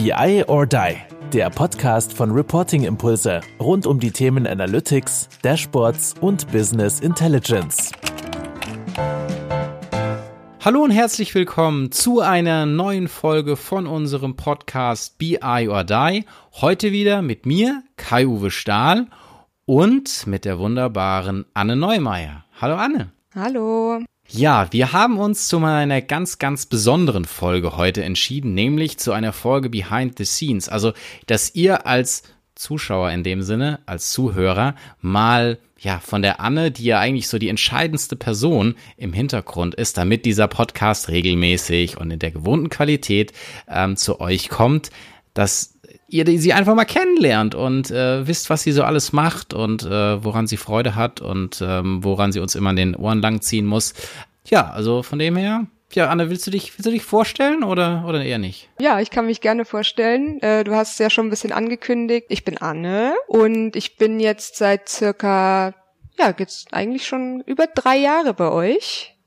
BI or Die, der Podcast von Reporting Impulse rund um die Themen Analytics, Dashboards und Business Intelligence. Hallo und herzlich willkommen zu einer neuen Folge von unserem Podcast BI or Die. Heute wieder mit mir, Kai-Uwe Stahl und mit der wunderbaren Anne Neumeier. Hallo Anne. Hallo. Ja, wir haben uns zu einer ganz, ganz besonderen Folge heute entschieden, nämlich zu einer Folge Behind the Scenes. Also, dass ihr als Zuschauer in dem Sinne, als Zuhörer, mal ja von der Anne, die ja eigentlich so die entscheidendste Person im Hintergrund ist, damit dieser Podcast regelmäßig und in der gewohnten Qualität ähm, zu euch kommt, dass ihr sie einfach mal kennenlernt und äh, wisst, was sie so alles macht und äh, woran sie Freude hat und ähm, woran sie uns immer an den Ohren langziehen muss. Ja, also von dem her. Ja, Anne, willst du dich, willst du dich vorstellen oder, oder eher nicht? Ja, ich kann mich gerne vorstellen. Äh, du hast es ja schon ein bisschen angekündigt. Ich bin Anne und ich bin jetzt seit circa, ja, jetzt eigentlich schon über drei Jahre bei euch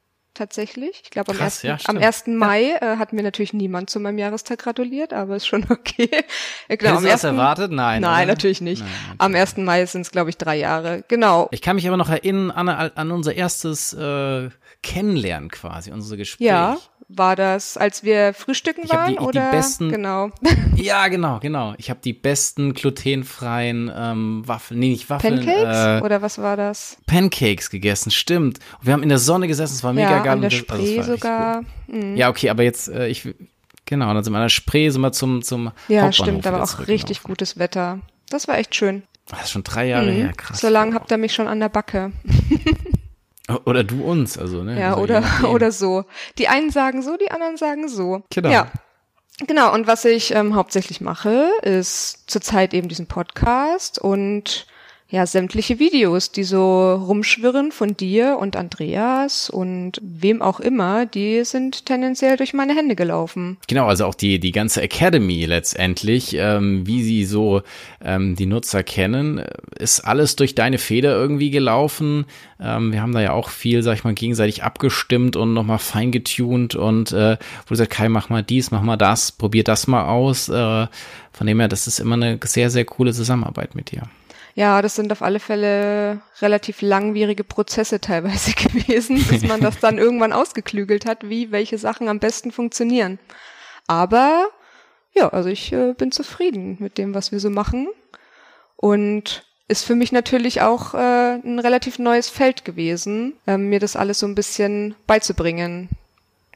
tatsächlich. Ich glaube, am, Krass, 1. Ja, am 1. Mai äh, hat mir natürlich niemand zu meinem Jahrestag gratuliert, aber ist schon okay. Genau, Hättest du das erwartet? Nein. Nein, oder? natürlich nicht. Nein, am 1. Mai sind es, glaube ich, drei Jahre. Genau. Ich kann mich aber noch erinnern an, an unser erstes äh, Kennenlernen quasi, unser Gespräch. Ja, war das, als wir frühstücken waren die, oder? Die besten, genau. Ja, genau, genau. Ich habe die besten glutenfreien ähm, Waffeln, nee, nicht Waffeln. Pancakes äh, oder was war das? Pancakes gegessen, stimmt. Und wir haben in der Sonne gesessen, es war mega ja, geil. In der Spree also sogar. Mhm. Ja, okay, aber jetzt äh, ich genau, dann sind wir an der Spree sind wir zum zum Ja, stimmt, aber auch richtig gutes Wetter. Das war echt schön. Das ist schon drei Jahre mhm. her, krass. So lange habt ihr mich schon an der Backe. Oder du uns, also, ne? Ja, also oder, oder so. Die einen sagen so, die anderen sagen so. Genau. Ja. Genau, und was ich ähm, hauptsächlich mache, ist zurzeit eben diesen Podcast und ja, sämtliche Videos, die so rumschwirren von dir und Andreas und wem auch immer, die sind tendenziell durch meine Hände gelaufen. Genau, also auch die, die ganze Academy letztendlich, ähm, wie sie so ähm, die Nutzer kennen, ist alles durch deine Feder irgendwie gelaufen. Ähm, wir haben da ja auch viel, sag ich mal, gegenseitig abgestimmt und nochmal feingetuned und äh, wo du sagst, Kai, mach mal dies, mach mal das, probier das mal aus. Äh, von dem her, das ist immer eine sehr, sehr coole Zusammenarbeit mit dir. Ja, das sind auf alle Fälle relativ langwierige Prozesse teilweise gewesen, bis man das dann irgendwann ausgeklügelt hat, wie welche Sachen am besten funktionieren. Aber ja, also ich äh, bin zufrieden mit dem, was wir so machen. Und ist für mich natürlich auch äh, ein relativ neues Feld gewesen, äh, mir das alles so ein bisschen beizubringen.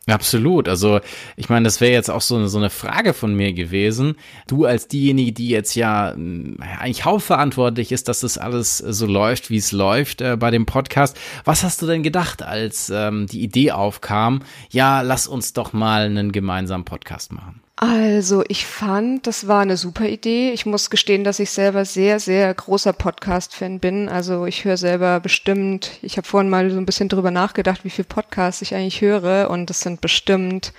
Absolut. Also ich meine, das wäre jetzt auch so eine, so eine Frage von mir gewesen. Du als diejenige, die jetzt ja eigentlich hauptverantwortlich ist, dass das alles so läuft, wie es läuft äh, bei dem Podcast. Was hast du denn gedacht, als ähm, die Idee aufkam, ja, lass uns doch mal einen gemeinsamen Podcast machen? Also ich fand, das war eine super Idee. Ich muss gestehen, dass ich selber sehr, sehr großer Podcast-Fan bin. Also ich höre selber bestimmt, ich habe vorhin mal so ein bisschen drüber nachgedacht, wie viel Podcasts ich eigentlich höre und das sind bestimmt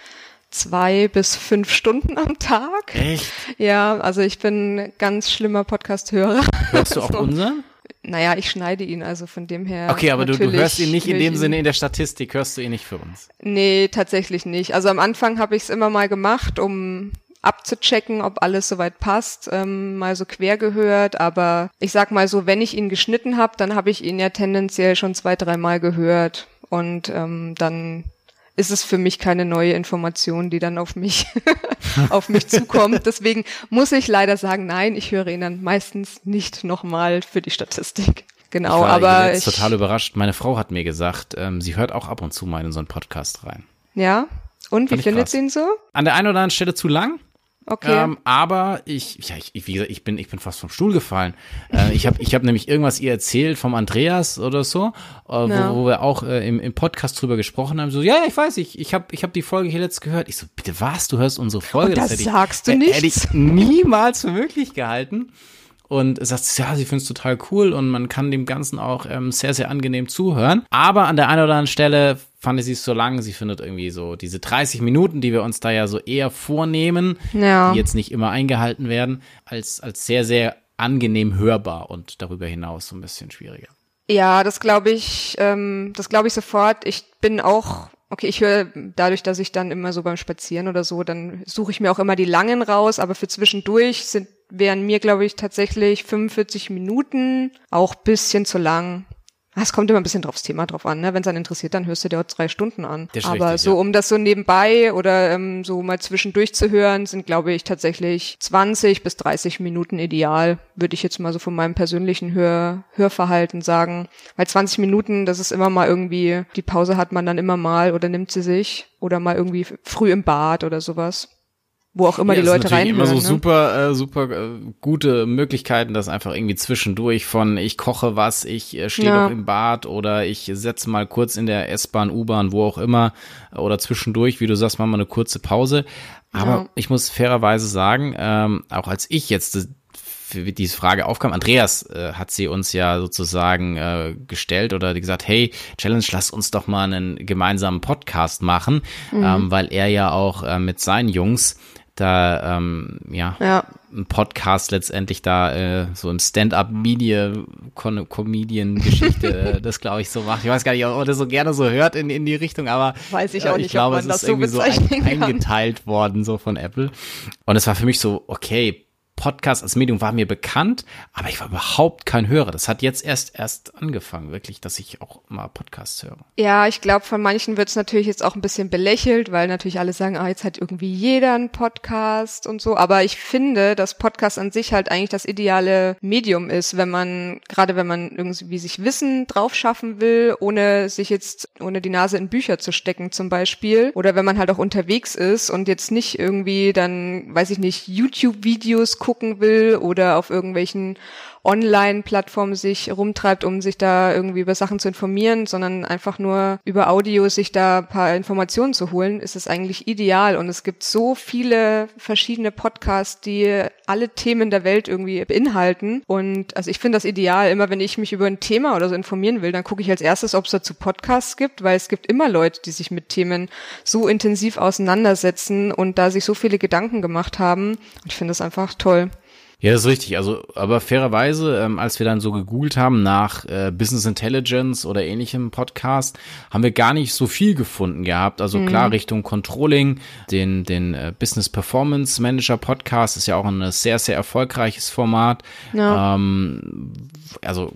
zwei bis fünf Stunden am Tag. Echt? Ja, also ich bin ganz schlimmer Podcast-Hörer. Hörst du auch unseren? Naja, ich schneide ihn, also von dem her. Okay, aber du, du hörst ihn nicht in dem Sinne in der Statistik, hörst du ihn nicht für uns. Nee, tatsächlich nicht. Also am Anfang habe ich es immer mal gemacht, um abzuchecken, ob alles soweit passt, ähm, mal so quer gehört. Aber ich sag mal so, wenn ich ihn geschnitten habe, dann habe ich ihn ja tendenziell schon zwei, dreimal gehört. Und ähm, dann ist es für mich keine neue Information, die dann auf mich, auf mich zukommt. Deswegen muss ich leider sagen, nein, ich höre ihn dann meistens nicht nochmal für die Statistik. Genau, ich war aber jetzt ich total überrascht. Meine Frau hat mir gesagt, ähm, sie hört auch ab und zu mal in so einen Podcast rein. Ja. Und Fand wie findet sie ihn so? An der einen oder anderen Stelle zu lang. Okay. Ähm, aber ich, ja, ich, wie gesagt, ich bin, ich bin fast vom Stuhl gefallen. Äh, ich habe, ich habe nämlich irgendwas ihr erzählt vom Andreas oder so, äh, ja. wo, wo, wir auch äh, im, im Podcast drüber gesprochen haben. So, ja, ich weiß, ich, ich habe, ich habe die Folge hier letzt gehört. Ich so, bitte was? Du hörst unsere Folge? Und das, das sagst ich, du nicht? Hätte ich niemals für möglich gehalten und sagt, ja, sie findet es total cool und man kann dem Ganzen auch ähm, sehr, sehr angenehm zuhören. Aber an der einen oder anderen Stelle fand ich sie so lang. Sie findet irgendwie so diese 30 Minuten, die wir uns da ja so eher vornehmen, ja. die jetzt nicht immer eingehalten werden, als, als sehr, sehr angenehm hörbar und darüber hinaus so ein bisschen schwieriger. Ja, das glaube ich, ähm, das glaube ich sofort. Ich bin auch Okay, ich höre dadurch, dass ich dann immer so beim Spazieren oder so, dann suche ich mir auch immer die langen raus, aber für zwischendurch sind wären mir, glaube ich, tatsächlich 45 Minuten auch bisschen zu lang. Ah, es kommt immer ein bisschen draufs Thema drauf an, ne? Wenn es einen interessiert, dann hörst du dir auch drei Stunden an. Aber richtig, so, ja. um das so nebenbei oder ähm, so mal zwischendurch zu hören, sind, glaube ich, tatsächlich 20 bis 30 Minuten ideal, würde ich jetzt mal so von meinem persönlichen Hör Hörverhalten sagen. Weil 20 Minuten, das ist immer mal irgendwie, die Pause hat man dann immer mal oder nimmt sie sich oder mal irgendwie früh im Bad oder sowas wo auch immer ja, die Leute reinhören. immer so ne? super, äh, super äh, gute Möglichkeiten, das einfach irgendwie zwischendurch von ich koche was, ich äh, stehe ja. noch im Bad oder ich setze mal kurz in der S-Bahn, U-Bahn, wo auch immer oder zwischendurch, wie du sagst, machen wir eine kurze Pause. Aber ja. ich muss fairerweise sagen, ähm, auch als ich jetzt für diese Frage aufkam. Andreas äh, hat sie uns ja sozusagen äh, gestellt oder gesagt, hey, Challenge, lass uns doch mal einen gemeinsamen Podcast machen, mhm. ähm, weil er ja auch äh, mit seinen Jungs da ähm, ja, ja. ein Podcast letztendlich da äh, so im Stand-up-Media-Comedian-Geschichte äh, das glaube ich so macht. Ich weiß gar nicht, ob man das so gerne so hört in, in die Richtung, aber weiß ich auch äh, nicht, ich glaube, es ist irgendwie so ein, eingeteilt worden so von Apple. Und es war für mich so, okay, Podcast als Medium war mir bekannt, aber ich war überhaupt kein Hörer. Das hat jetzt erst erst angefangen, wirklich, dass ich auch mal Podcasts höre. Ja, ich glaube, von manchen wird es natürlich jetzt auch ein bisschen belächelt, weil natürlich alle sagen, ah, jetzt hat irgendwie jeder einen Podcast und so. Aber ich finde, dass Podcast an sich halt eigentlich das ideale Medium ist, wenn man, gerade wenn man irgendwie sich Wissen drauf schaffen will, ohne sich jetzt, ohne die Nase in Bücher zu stecken zum Beispiel. Oder wenn man halt auch unterwegs ist und jetzt nicht irgendwie dann, weiß ich nicht, YouTube-Videos gucken will oder auf irgendwelchen Online-Plattformen sich rumtreibt, um sich da irgendwie über Sachen zu informieren, sondern einfach nur über Audio sich da paar Informationen zu holen, ist es eigentlich ideal. Und es gibt so viele verschiedene Podcasts, die alle Themen der Welt irgendwie beinhalten. Und also ich finde das ideal. Immer wenn ich mich über ein Thema oder so informieren will, dann gucke ich als erstes, ob es dazu Podcasts gibt, weil es gibt immer Leute, die sich mit Themen so intensiv auseinandersetzen und da sich so viele Gedanken gemacht haben. Ich finde das einfach toll. Ja, das ist richtig. Also, aber fairerweise, ähm, als wir dann so gegoogelt haben nach äh, Business Intelligence oder ähnlichem Podcast, haben wir gar nicht so viel gefunden gehabt. Also mhm. klar Richtung Controlling, den den äh, Business Performance Manager Podcast ist ja auch ein sehr sehr erfolgreiches Format. Ja. Ähm, also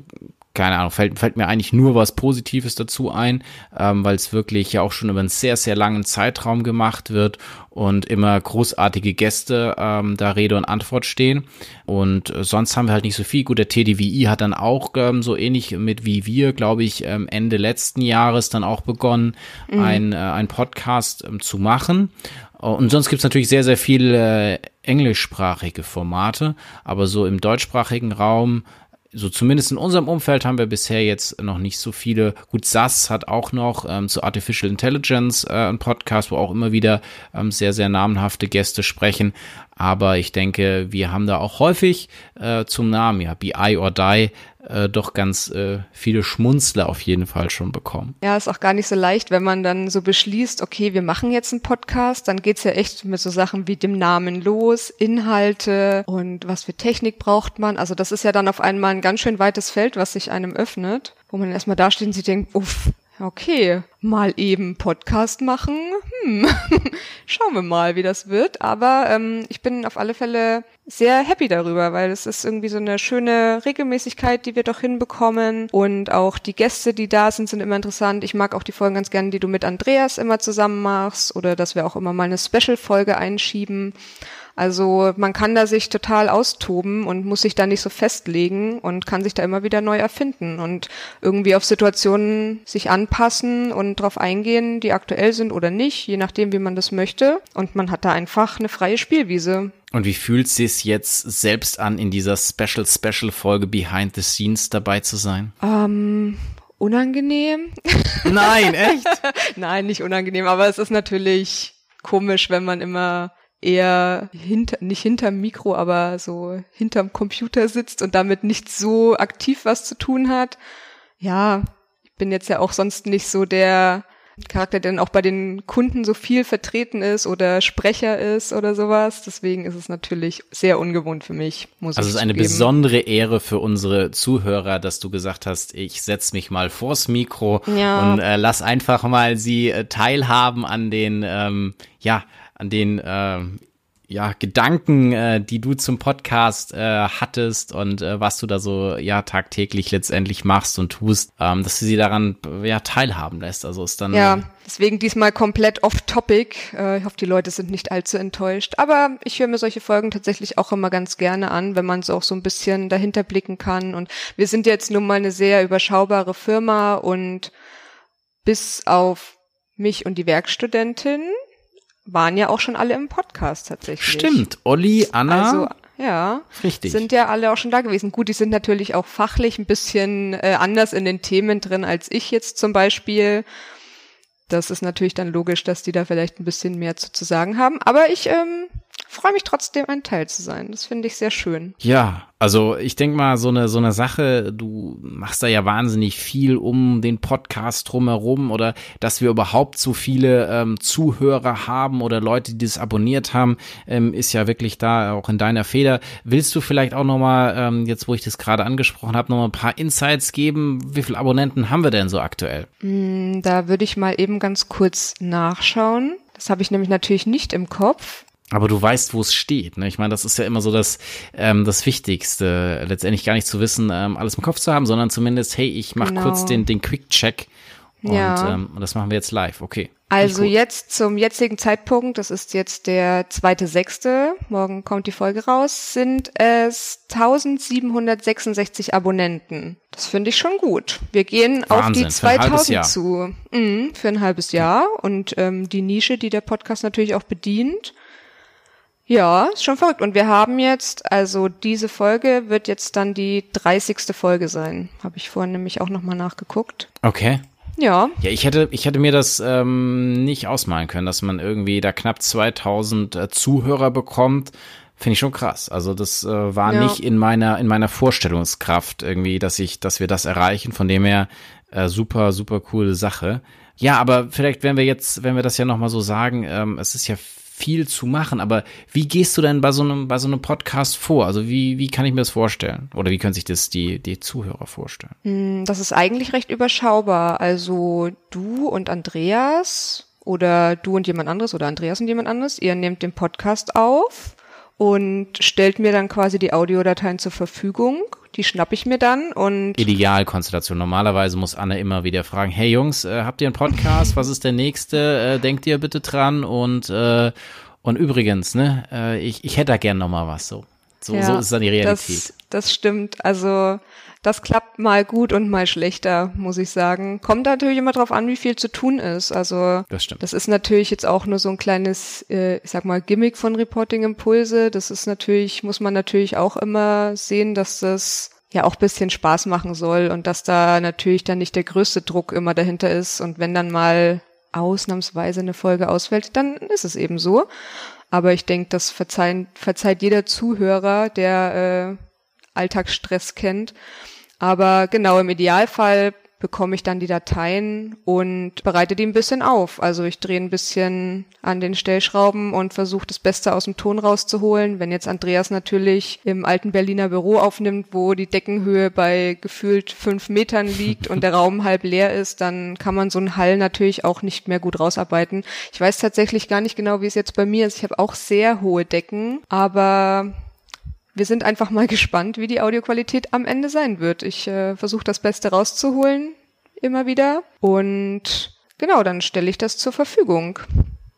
keine Ahnung, fällt, fällt mir eigentlich nur was Positives dazu ein, ähm, weil es wirklich ja auch schon über einen sehr, sehr langen Zeitraum gemacht wird und immer großartige Gäste ähm, da Rede und Antwort stehen. Und äh, sonst haben wir halt nicht so viel. Gut, der TDWI hat dann auch ähm, so ähnlich mit wie wir, glaube ich, ähm, Ende letzten Jahres dann auch begonnen, mhm. ein, äh, ein Podcast ähm, zu machen. Und sonst gibt's natürlich sehr, sehr viele äh, englischsprachige Formate, aber so im deutschsprachigen Raum so zumindest in unserem Umfeld haben wir bisher jetzt noch nicht so viele. Gut, SAS hat auch noch ähm, zu Artificial Intelligence äh, einen Podcast, wo auch immer wieder ähm, sehr, sehr namenhafte Gäste sprechen. Aber ich denke, wir haben da auch häufig äh, zum Namen, ja, BI or Die, äh, doch ganz äh, viele Schmunzler auf jeden Fall schon bekommen. Ja, ist auch gar nicht so leicht, wenn man dann so beschließt, okay, wir machen jetzt einen Podcast, dann geht's ja echt mit so Sachen wie dem Namen los, Inhalte und was für Technik braucht man. Also das ist ja dann auf einmal ein ganz schön weites Feld, was sich einem öffnet, wo man erstmal da steht und sich denkt, uff, okay, mal eben Podcast machen. Hm. Schauen wir mal, wie das wird. Aber ähm, ich bin auf alle Fälle sehr happy darüber, weil es ist irgendwie so eine schöne Regelmäßigkeit, die wir doch hinbekommen. Und auch die Gäste, die da sind, sind immer interessant. Ich mag auch die Folgen ganz gerne, die du mit Andreas immer zusammen machst oder dass wir auch immer mal eine Special-Folge einschieben. Also man kann da sich total austoben und muss sich da nicht so festlegen und kann sich da immer wieder neu erfinden und irgendwie auf Situationen sich anpassen und darauf eingehen, die aktuell sind oder nicht, je nachdem, wie man das möchte. Und man hat da einfach eine freie Spielwiese. Und wie fühlt es sich jetzt selbst an, in dieser Special Special Folge Behind the Scenes dabei zu sein? Ähm, unangenehm. Nein, echt? Nein, nicht unangenehm, aber es ist natürlich komisch, wenn man immer eher hinter, nicht hinterm Mikro, aber so hinterm Computer sitzt und damit nicht so aktiv was zu tun hat. Ja, ich bin jetzt ja auch sonst nicht so der Charakter, der dann auch bei den Kunden so viel vertreten ist oder Sprecher ist oder sowas. Deswegen ist es natürlich sehr ungewohnt für mich, muss also ich es ist eine zugeben. besondere Ehre für unsere Zuhörer, dass du gesagt hast, ich setz mich mal vors Mikro Ja. und äh, lass einfach mal sie äh, teilhaben an den, ähm, ja, an den ähm, ja, Gedanken, äh, die du zum Podcast äh, hattest und äh, was du da so ja tagtäglich letztendlich machst und tust, ähm, dass du sie daran äh, ja teilhaben lässt. Also ist dann Ja, deswegen diesmal komplett off-topic. Äh, ich hoffe, die Leute sind nicht allzu enttäuscht. Aber ich höre mir solche Folgen tatsächlich auch immer ganz gerne an, wenn man so auch so ein bisschen dahinter blicken kann. Und wir sind jetzt nun mal eine sehr überschaubare Firma und bis auf mich und die Werkstudentin waren ja auch schon alle im Podcast tatsächlich. stimmt. Olli, Anna, Also, ja. richtig. Sind ja alle auch schon da gewesen. Gut, die sind natürlich auch fachlich ein bisschen äh, anders in den Themen drin als ich jetzt zum Beispiel. Das ist natürlich dann logisch, dass die da vielleicht ein bisschen mehr zu, zu sagen haben. Aber ich ähm, freue mich trotzdem, ein Teil zu sein. Das finde ich sehr schön. Ja, also ich denk mal, so eine, so eine Sache, du machst da ja wahnsinnig viel um den Podcast drumherum oder dass wir überhaupt so viele ähm, Zuhörer haben oder Leute, die das abonniert haben, ähm, ist ja wirklich da auch in deiner Feder. Willst du vielleicht auch nochmal, ähm, jetzt wo ich das gerade angesprochen habe, nochmal ein paar Insights geben? Wie viele Abonnenten haben wir denn so aktuell? Mm, Da würde ich mal eben ganz kurz nachschauen. Das habe ich nämlich natürlich nicht im Kopf. Aber du weißt, wo es steht. Ne? Ich meine, das ist ja immer so das, ähm, das Wichtigste, letztendlich gar nicht zu wissen, ähm, alles im Kopf zu haben, sondern zumindest, hey, ich mache Genau. kurz den, den Quick-Check und, Ja. ähm, und das machen wir jetzt live. Okay. Also jetzt zum jetzigen Zeitpunkt, das ist jetzt der zweite sechste, morgen kommt die Folge raus, sind es 1766 Abonnenten. Das finde ich schon gut. Wir gehen auf Wahnsinn, die ein halbes 2000 Jahr. zu. Mhm, für ein halbes Jahr und ähm, die Nische, die der Podcast natürlich auch bedient. Ja, ist schon verrückt. Und wir haben jetzt, also diese Folge wird jetzt dann die 30. Folge sein. Habe ich vorhin nämlich auch nochmal nachgeguckt. Okay. Ja, Ja, ich hätte, ich hätte mir das ähm, nicht ausmalen können, dass man irgendwie da knapp 2000 äh, Zuhörer bekommt. Finde ich schon krass. Also das äh, war Ja. nicht in meiner in meiner Vorstellungskraft irgendwie, dass ich, dass wir das erreichen. Von dem her äh, super, super coole Sache. Ja, aber vielleicht, wenn wir jetzt, wenn wir das ja noch mal so sagen, ähm, es ist ja viel zu machen. Aber wie gehst du denn bei so einem bei so einem Podcast vor? Also wie wie kann ich mir das vorstellen? Oder wie können sich das die die Zuhörer vorstellen? Mm, Das ist eigentlich recht überschaubar. Also du und Andreas oder du und jemand anderes oder Andreas und jemand anderes, ihr nehmt den Podcast auf und stellt mir dann quasi die Audiodateien zur Verfügung. Die schnapp ich mir dann und Idealkonstellation. Normalerweise muss Anne immer wieder fragen, hey Jungs, äh, habt ihr einen Podcast? Was ist der nächste? Äh, denkt ihr bitte dran? Und, äh, und übrigens, ne, äh, ich, ich hätte da gern noch mal was so. So, Ja, so ist dann die Realität. Das, das stimmt. Also das klappt mal gut und mal schlechter, muss ich sagen. Kommt natürlich immer drauf an, wie viel zu tun ist. Also Das stimmt. Das ist natürlich jetzt auch nur so ein kleines, äh, ich sag mal, Gimmick von Reporting Impulse. Das ist natürlich, muss man natürlich auch immer sehen, dass das ja auch bisschen Spaß machen soll und dass da natürlich dann nicht der größte Druck immer dahinter ist. Und wenn dann mal ausnahmsweise eine Folge ausfällt, dann ist es eben so. Aber ich denke, das verzeihen, verzeiht jeder Zuhörer, der äh, Alltagsstress kennt. Aber genau, im Idealfall bekomme ich dann die Dateien und bereite die ein bisschen auf. Also ich drehe ein bisschen an den Stellschrauben und versuche das Beste aus dem Ton rauszuholen. Wenn jetzt Andreas natürlich im alten Berliner Büro aufnimmt, wo die Deckenhöhe bei gefühlt fünf Metern liegt und der Raum halb leer ist, dann kann man so einen Hall natürlich auch nicht mehr gut rausarbeiten. Ich weiß tatsächlich gar nicht genau, wie es jetzt bei mir ist. Ich habe auch sehr hohe Decken, aber wir sind einfach mal gespannt, wie die Audioqualität am Ende sein wird. Ich äh, versuche das Beste rauszuholen, immer wieder. Und genau, dann stelle ich das zur Verfügung.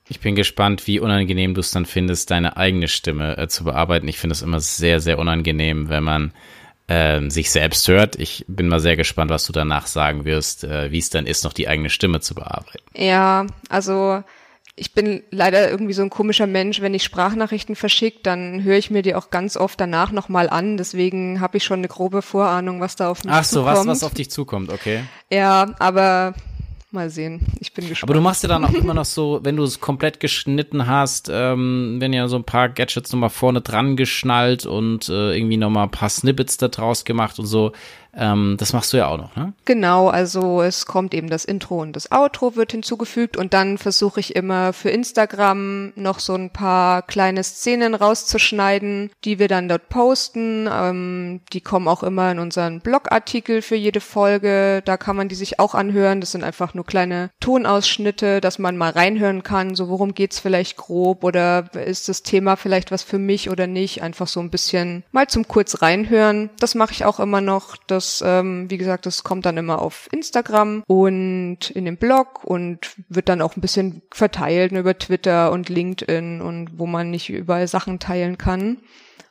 Ich bin gespannt, wie unangenehm du es dann findest, deine eigene Stimme äh, zu bearbeiten. Ich finde es immer sehr, sehr unangenehm, wenn man ähm, sich selbst hört. Ich bin mal sehr gespannt, was du danach sagen wirst, äh, wie es dann ist, noch die eigene Stimme zu bearbeiten. Ja, also ich bin leider irgendwie so ein komischer Mensch. Wenn ich Sprachnachrichten verschicke, dann höre ich mir die auch ganz oft danach nochmal an. Deswegen habe ich schon eine grobe Vorahnung, was da auf mich Ach so, zukommt. was, was auf dich zukommt, okay. Ja, aber mal sehen. Ich bin gespannt. Aber du machst ja dann auch immer noch so, wenn du es komplett geschnitten hast, ähm, wenn ja so ein paar Gadgets nochmal vorne dran geschnallt und äh, irgendwie nochmal ein paar Snippets da draus gemacht und so. Ähm, das machst du ja auch noch, ne? Genau, also es kommt eben das Intro und das Outro wird hinzugefügt und dann versuche ich immer für Instagram noch so ein paar kleine Szenen rauszuschneiden, die wir dann dort posten. Ähm, die kommen auch immer in unseren Blogartikel für jede Folge. Da kann man die sich auch anhören. Das sind einfach nur kleine Tonausschnitte, dass man mal reinhören kann. So worum geht's vielleicht grob oder ist das Thema vielleicht was für mich oder nicht? Einfach so ein bisschen mal zum kurz reinhören. Das mache ich auch immer noch. Das das, ähm, wie gesagt, das kommt dann immer auf Instagram und in den Blog und wird dann auch ein bisschen verteilt über Twitter und LinkedIn und wo man nicht überall Sachen teilen kann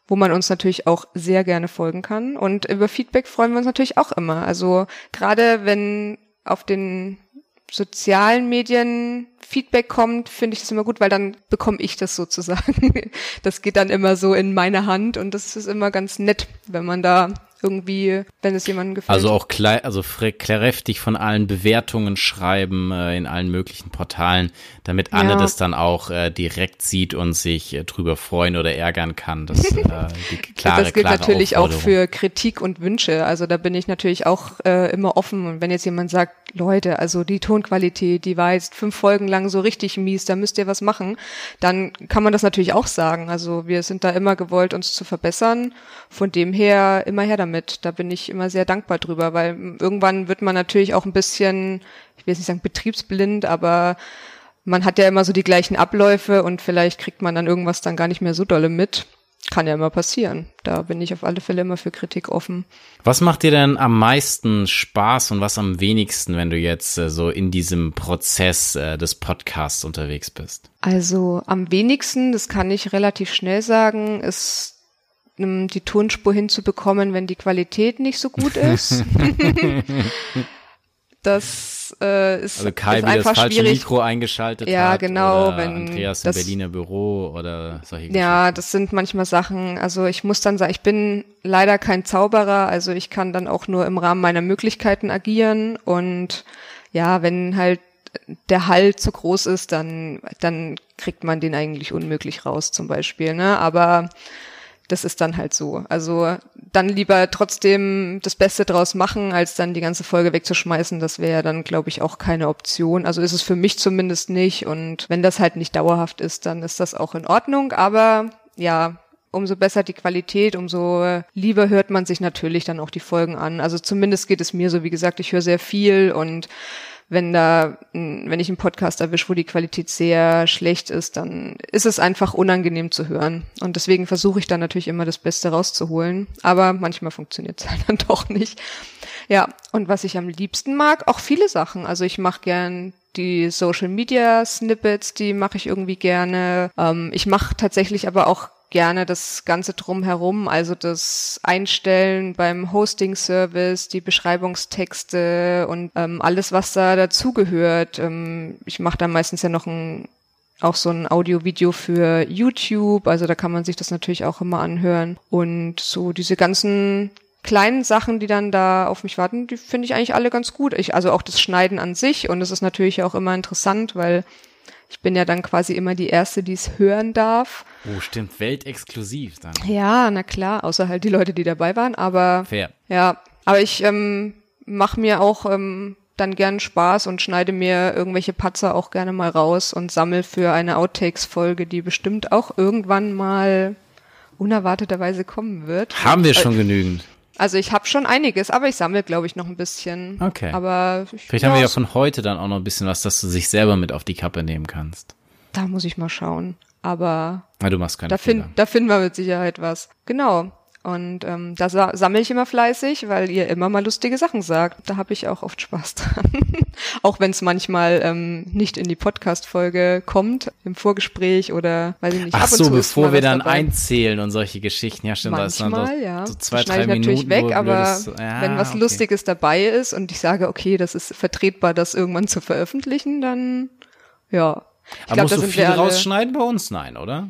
wo man uns natürlich auch sehr gerne folgen kann. Und über Feedback freuen wir uns natürlich auch immer. Also gerade wenn auf den sozialen Medien Feedback kommt, finde ich das immer gut, weil dann bekomme ich das sozusagen. Das geht dann immer so in meine Hand und das ist immer ganz nett, wenn man da irgendwie, wenn es jemandem gefällt. Also auch klar, also kräftig von allen Bewertungen schreiben äh, in allen möglichen Portalen, damit Anne ja. das dann auch äh, direkt sieht und sich äh, drüber freuen oder ärgern kann. Das, äh, die klare, das gilt natürlich auch für Kritik und Wünsche. Also da bin ich natürlich auch äh, immer offen. Und wenn jetzt jemand sagt, Leute, also die Tonqualität, die war jetzt fünf Folgen lang so richtig mies, da müsst ihr was machen, dann kann man das natürlich auch sagen. Also wir sind da immer gewollt, uns zu verbessern. Von dem her immer her damit damit. Da bin ich immer sehr dankbar drüber, weil irgendwann wird man natürlich auch ein bisschen, ich will jetzt nicht sagen betriebsblind, aber man hat ja immer so die gleichen Abläufe und vielleicht kriegt man dann irgendwas dann gar nicht mehr so dolle mit. Kann ja immer passieren. Da bin ich auf alle Fälle immer für Kritik offen. Was macht dir denn am meisten Spaß und was am wenigsten, wenn du jetzt äh, so in diesem Prozess äh, des Podcasts unterwegs bist? Also am wenigsten, das kann ich relativ schnell sagen, ist die Tonspur hinzubekommen, wenn die Qualität nicht so gut ist. das äh, ist, also Kai ist einfach das falsche schwierig. Mikro eingeschaltet ja, hat. genau. Oder wenn Andreas im Berliner Büro oder solche Ja, das sind manchmal Sachen. Also ich muss dann sagen, ich bin leider kein Zauberer. Also ich kann dann auch nur im Rahmen meiner Möglichkeiten agieren. Und ja, wenn halt der Hall zu groß ist, dann dann kriegt man den eigentlich unmöglich raus, zum Beispiel. Ne? Aber das ist dann halt so. Also dann lieber trotzdem das Beste draus machen, als dann die ganze Folge wegzuschmeißen. Das wäre dann, glaube ich, auch keine Option. Also ist es für mich zumindest nicht. Und wenn das halt nicht dauerhaft ist, dann ist das auch in Ordnung. Aber ja, umso besser die Qualität, umso lieber hört man sich natürlich dann auch die Folgen an. Also zumindest geht es mir so, wie gesagt, ich höre sehr viel und wenn da, wenn ich einen Podcast erwische, wo die Qualität sehr schlecht ist, dann ist es einfach unangenehm zu hören. Und deswegen versuche ich dann natürlich immer das Beste rauszuholen. Aber manchmal funktioniert es halt dann doch nicht. Ja, und was ich am liebsten mag, auch viele Sachen. Also ich mache gern die Social Media Snippets, die mache ich irgendwie gerne. Ähm, ich mache tatsächlich aber auch gerne das Ganze drumherum, also das Einstellen beim Hosting-Service, die Beschreibungstexte und ähm, alles, was da dazugehört. Ähm, ich mache da meistens ja noch ein auch so ein Audio-Video für YouTube, also da kann man sich das natürlich auch immer anhören. Und so diese ganzen kleinen Sachen, die dann da auf mich warten, die finde ich eigentlich alle ganz gut. Ich, also auch das Schneiden an sich und es ist natürlich auch immer interessant, weil ich bin ja dann quasi immer die Erste, die es hören darf. Oh, stimmt, weltexklusiv dann. Ja, na klar, außer halt die Leute, die dabei waren, aber. Fair. Ja, aber ich ähm, mache mir auch ähm, dann gern Spaß und schneide mir irgendwelche Patzer auch gerne mal raus und sammel für eine Outtakes-Folge, die bestimmt auch irgendwann mal unerwarteterweise kommen wird. Haben wir schon genügend. Also ich habe schon einiges, aber ich sammle, glaube ich, noch ein bisschen. Okay. Aber ich, vielleicht ja, haben wir ja von heute dann auch noch ein bisschen was, dass du sich selber mit auf die Kappe nehmen kannst. Da muss ich mal schauen. Aber Na, du machst keine da, find, da finden wir mit Sicherheit was. Genau. Und ähm, da sa sammle ich immer fleißig, weil ihr immer mal lustige Sachen sagt. Da habe ich auch oft Spaß dran. auch wenn es manchmal ähm, nicht in die Podcast-Folge kommt, im Vorgespräch oder weiß ich nicht. Ach so, bevor wir dann dabei. einzählen und solche Geschichten. Ja, stimmt. Manchmal, das dann so, zwei, drei ich natürlich Minuten, weg, aber ja, wenn was okay. Lustiges dabei ist und ich sage, okay, das ist vertretbar, das irgendwann zu veröffentlichen, dann ja. Ich aber glaub, musst du viel rausschneiden bei uns? Nein, oder?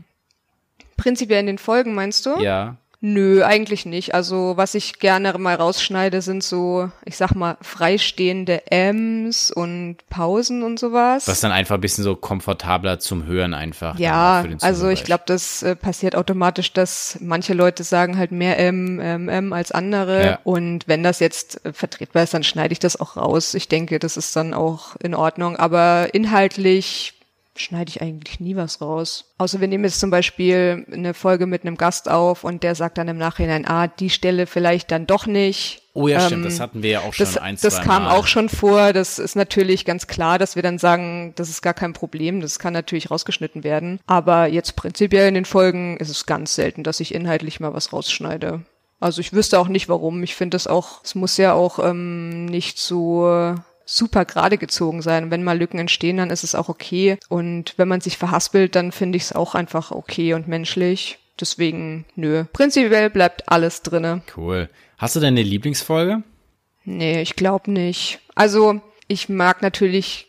Prinzipiell in den Folgen, meinst du? Ja. Nö, eigentlich nicht. Also was ich gerne mal rausschneide, sind so, ich sag mal, freistehende Ms und Pausen und sowas. Was dann einfach ein bisschen so komfortabler zum Hören einfach. Ja, also ich glaube, das äh, passiert automatisch, dass manche Leute sagen halt mehr M, M, M als andere. Ja. Und wenn das jetzt äh, vertretbar ist, dann schneide ich das auch raus. Ich denke, das ist dann auch in Ordnung. Aber inhaltlich schneide ich eigentlich nie was raus. Außer wir nehmen jetzt zum Beispiel eine Folge mit einem Gast auf und der sagt dann im Nachhinein, ah, die Stelle vielleicht dann doch nicht. Oh ja, ähm, stimmt, das hatten wir ja auch schon das, ein, Das kam Mal. auch schon vor. Das ist natürlich ganz klar, dass wir dann sagen, das ist gar kein Problem. Das kann natürlich rausgeschnitten werden. Aber jetzt prinzipiell in den Folgen ist es ganz selten, dass ich inhaltlich mal was rausschneide. Also ich wüsste auch nicht warum. Ich finde das auch, es muss ja auch ähm, nicht so super gerade gezogen sein. wenn mal Lücken entstehen, dann ist es auch okay. Und wenn man sich verhaspelt, dann finde ich es auch einfach okay und menschlich. Deswegen, nö. Prinzipiell bleibt alles drinne. Cool. Hast du denn eine Lieblingsfolge? Nee, ich glaube nicht. Also, ich mag natürlich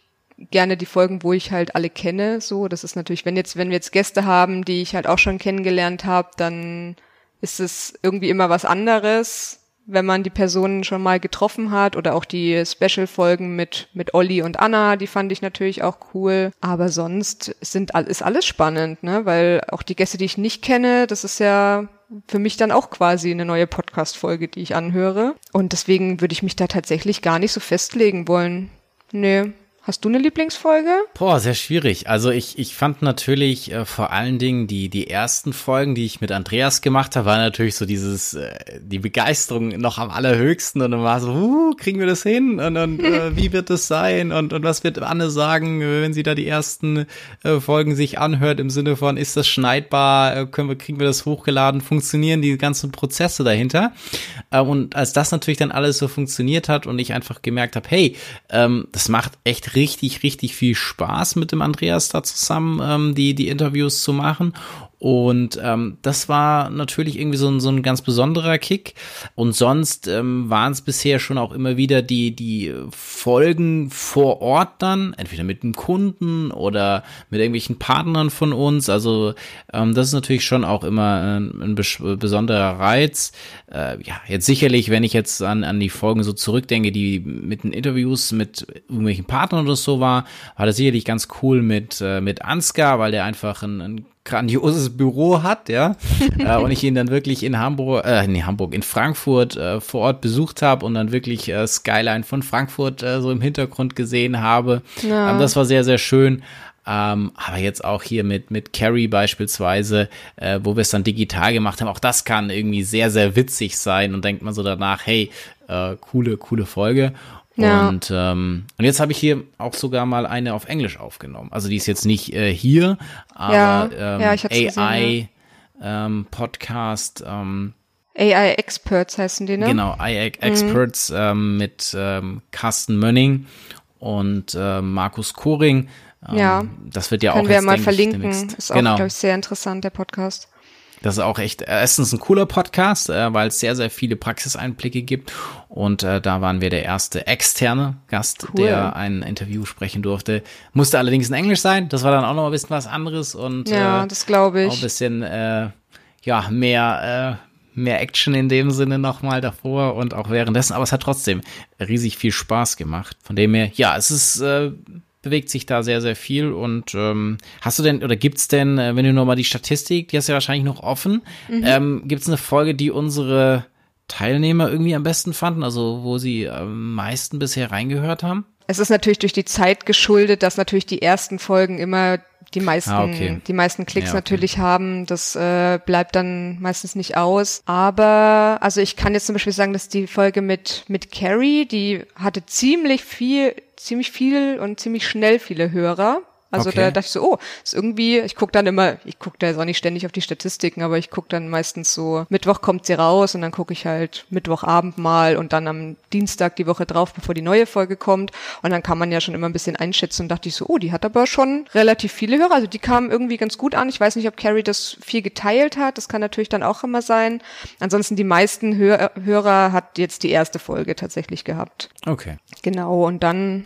gerne die Folgen, wo ich halt alle kenne. So, das ist natürlich, wenn jetzt, wenn wir jetzt Gäste haben, die ich halt auch schon kennengelernt habe, dann ist es irgendwie immer was anderes wenn man die Personen schon mal getroffen hat oder auch die Special-Folgen mit, mit Olli und Anna, die fand ich natürlich auch cool. Aber sonst sind, ist alles spannend, ne? Weil auch die Gäste, die ich nicht kenne, das ist ja für mich dann auch quasi eine neue Podcast-Folge, die ich anhöre. Und deswegen würde ich mich da tatsächlich gar nicht so festlegen wollen. Nee, Hast du eine Lieblingsfolge? Boah, sehr schwierig. Also ich, ich fand natürlich äh, vor allen Dingen die, die ersten Folgen, die ich mit Andreas gemacht habe, war natürlich so dieses, äh, die Begeisterung noch am allerhöchsten und dann war so, uh, kriegen wir das hin und, und äh, wie wird es sein und, und was wird Anne sagen, wenn sie da die ersten äh, Folgen sich anhört im Sinne von, ist das schneidbar, äh, können wir, kriegen wir das hochgeladen, funktionieren die ganzen Prozesse dahinter. Äh, und als das natürlich dann alles so funktioniert hat und ich einfach gemerkt habe, hey, ähm, das macht echt richtig, richtig viel Spaß mit dem Andreas da zusammen, ähm, die, die Interviews zu machen. Und ähm, das war natürlich irgendwie so ein, so ein ganz besonderer Kick. Und sonst ähm, waren es bisher schon auch immer wieder die, die Folgen vor Ort dann, entweder mit einem Kunden oder mit irgendwelchen Partnern von uns. Also ähm, das ist natürlich schon auch immer ein, ein besonderer Reiz. Äh, ja, jetzt sicherlich, wenn ich jetzt an, an die Folgen so zurückdenke, die mit den Interviews mit irgendwelchen Partnern oder so war, war das sicherlich ganz cool mit, äh, mit Ansgar, weil der einfach ein, ein grandioses Büro hat, ja, äh, und ich ihn dann wirklich in Hamburg, äh, nee, Hamburg, in Frankfurt äh, vor Ort besucht habe und dann wirklich äh, Skyline von Frankfurt äh, so im Hintergrund gesehen habe. Ja. Ähm, das war sehr, sehr schön. Ähm, aber jetzt auch hier mit, mit Carrie beispielsweise, äh, wo wir es dann digital gemacht haben, auch das kann irgendwie sehr, sehr witzig sein und denkt man so danach, hey, äh, coole, coole Folge. Ja. Und, ähm, und jetzt habe ich hier auch sogar mal eine auf Englisch aufgenommen. Also die ist jetzt nicht äh, hier, aber ja, ähm, ja, AI gesehen, ähm, Podcast. Ähm, AI Experts heißen die, ne? Genau, AI Experts mhm. ähm, mit ähm, Carsten Mönning und äh, Markus Koring. Ähm, ja. Das wird ja Können auch wir jetzt, mal verlinken. Ich, ist auch, genau. glaube ich, sehr interessant, der Podcast. Das ist auch echt äh, erstens ein cooler Podcast, äh, weil es sehr, sehr viele Praxiseinblicke gibt. Und äh, da waren wir der erste externe Gast, cool. der ein Interview sprechen durfte. Musste allerdings in Englisch sein. Das war dann auch noch ein bisschen was anderes und ja, äh, das glaube ich. Auch ein bisschen äh, ja mehr äh, mehr Action in dem Sinne nochmal davor und auch währenddessen. Aber es hat trotzdem riesig viel Spaß gemacht. Von dem her, ja, es ist äh, bewegt sich da sehr, sehr viel. Und ähm, hast du denn, oder gibt's denn, äh, wenn du nochmal die Statistik, die hast du ja wahrscheinlich noch offen, mhm. ähm, gibt's eine Folge, die unsere Teilnehmer irgendwie am besten fanden, also wo sie am meisten bisher reingehört haben? Es ist natürlich durch die Zeit geschuldet, dass natürlich die ersten Folgen immer die meisten, ah, okay. die meisten Klicks ja, okay. natürlich haben. Das äh, bleibt dann meistens nicht aus. Aber also ich kann jetzt zum Beispiel sagen, dass die Folge mit mit Carrie, die hatte ziemlich viel, ziemlich viel und ziemlich schnell viele Hörer. Also okay. da dachte ich so, oh, ist irgendwie, ich gucke dann immer, ich gucke da jetzt auch nicht ständig auf die Statistiken, aber ich gucke dann meistens so, Mittwoch kommt sie raus und dann gucke ich halt Mittwochabend mal und dann am Dienstag die Woche drauf, bevor die neue Folge kommt. Und dann kann man ja schon immer ein bisschen einschätzen und dachte ich so, oh, die hat aber schon relativ viele Hörer. Also die kamen irgendwie ganz gut an. Ich weiß nicht, ob Carrie das viel geteilt hat. Das kann natürlich dann auch immer sein. Ansonsten die meisten Hör Hörer hat jetzt die erste Folge tatsächlich gehabt. Okay. Genau. Und dann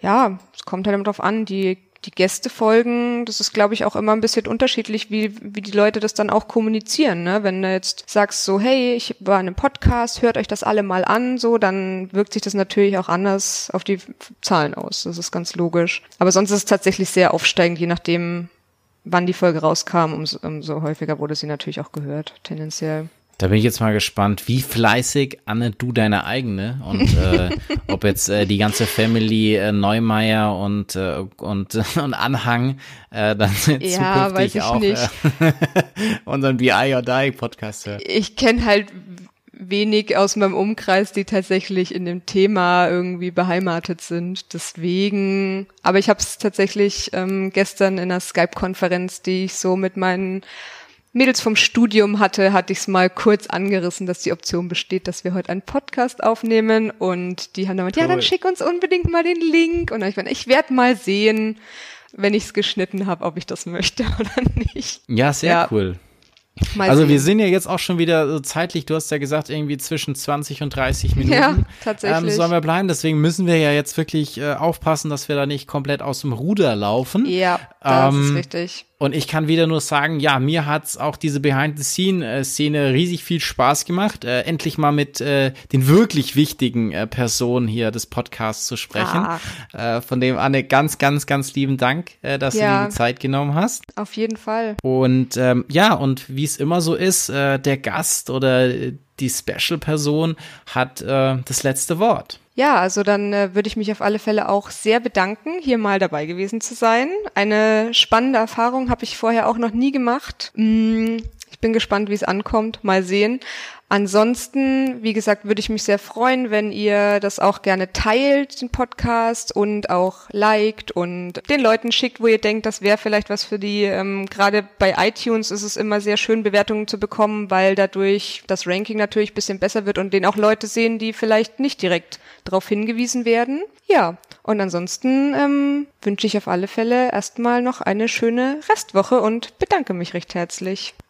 ja, es kommt halt immer drauf an, die die Gästefolgen, das ist, glaube ich, auch immer ein bisschen unterschiedlich, wie, wie die Leute das dann auch kommunizieren. Ne? Wenn du jetzt sagst so, hey, ich war in einem Podcast, hört euch das alle mal an, so, dann wirkt sich das natürlich auch anders auf die Zahlen aus. Das ist ganz logisch. Aber sonst ist es tatsächlich sehr aufsteigend, je nachdem, wann die Folge rauskam, umso, umso häufiger wurde sie natürlich auch gehört, tendenziell. Da bin ich jetzt mal gespannt, wie fleißig Anne du deine eigene und äh, ob jetzt äh, die ganze Family äh, Neumeier und äh, und und Anhang äh, dann ja, zukünftig auch äh, unseren BI or Die Podcast hört. Ich kenne halt wenig aus meinem Umkreis, die tatsächlich in dem Thema irgendwie beheimatet sind. Deswegen, aber ich habe es tatsächlich ähm, gestern in einer Skype-Konferenz, die ich so mit meinen Mädels vom Studium hatte, hatte ich es mal kurz angerissen, dass die Option besteht, dass wir heute einen Podcast aufnehmen. Und die haben dann cool. ja, dann schick uns unbedingt mal den Link. Und dann ich meine, ich werde mal sehen, wenn ich es geschnitten habe, ob ich das möchte oder nicht. Ja, sehr ja. cool. Mal also sehen. wir sind ja jetzt auch schon wieder so zeitlich, du hast ja gesagt, irgendwie zwischen 20 und 30 Minuten. Ja, tatsächlich. Ähm, sollen wir bleiben, deswegen müssen wir ja jetzt wirklich äh, aufpassen, dass wir da nicht komplett aus dem Ruder laufen. Ja, das ähm, ist richtig. Und ich kann wieder nur sagen, ja, mir hat's auch diese Behind-the-Scene-Szene riesig viel Spaß gemacht, äh, endlich mal mit äh, den wirklich wichtigen äh, Personen hier des Podcasts zu sprechen. Äh, von dem Anne ganz, ganz, ganz lieben Dank, äh, dass ja, du dir die Zeit genommen hast. Auf jeden Fall. Und ähm, ja, und wie es immer so ist, äh, der Gast oder die Special-Person hat äh, das letzte Wort. Ja, also dann äh, würde ich mich auf alle Fälle auch sehr bedanken, hier mal dabei gewesen zu sein. Eine spannende Erfahrung habe ich vorher auch noch nie gemacht. Mm, ich bin gespannt, wie es ankommt. Mal sehen. Ansonsten, wie gesagt, würde ich mich sehr freuen, wenn ihr das auch gerne teilt, den Podcast und auch liked und den Leuten schickt, wo ihr denkt, das wäre vielleicht was für die. Ähm, Gerade bei iTunes ist es immer sehr schön, Bewertungen zu bekommen, weil dadurch das Ranking natürlich bisschen besser wird und den auch Leute sehen, die vielleicht nicht direkt darauf hingewiesen werden. Ja, und ansonsten ähm, wünsche ich auf alle Fälle erstmal noch eine schöne Restwoche und bedanke mich recht herzlich.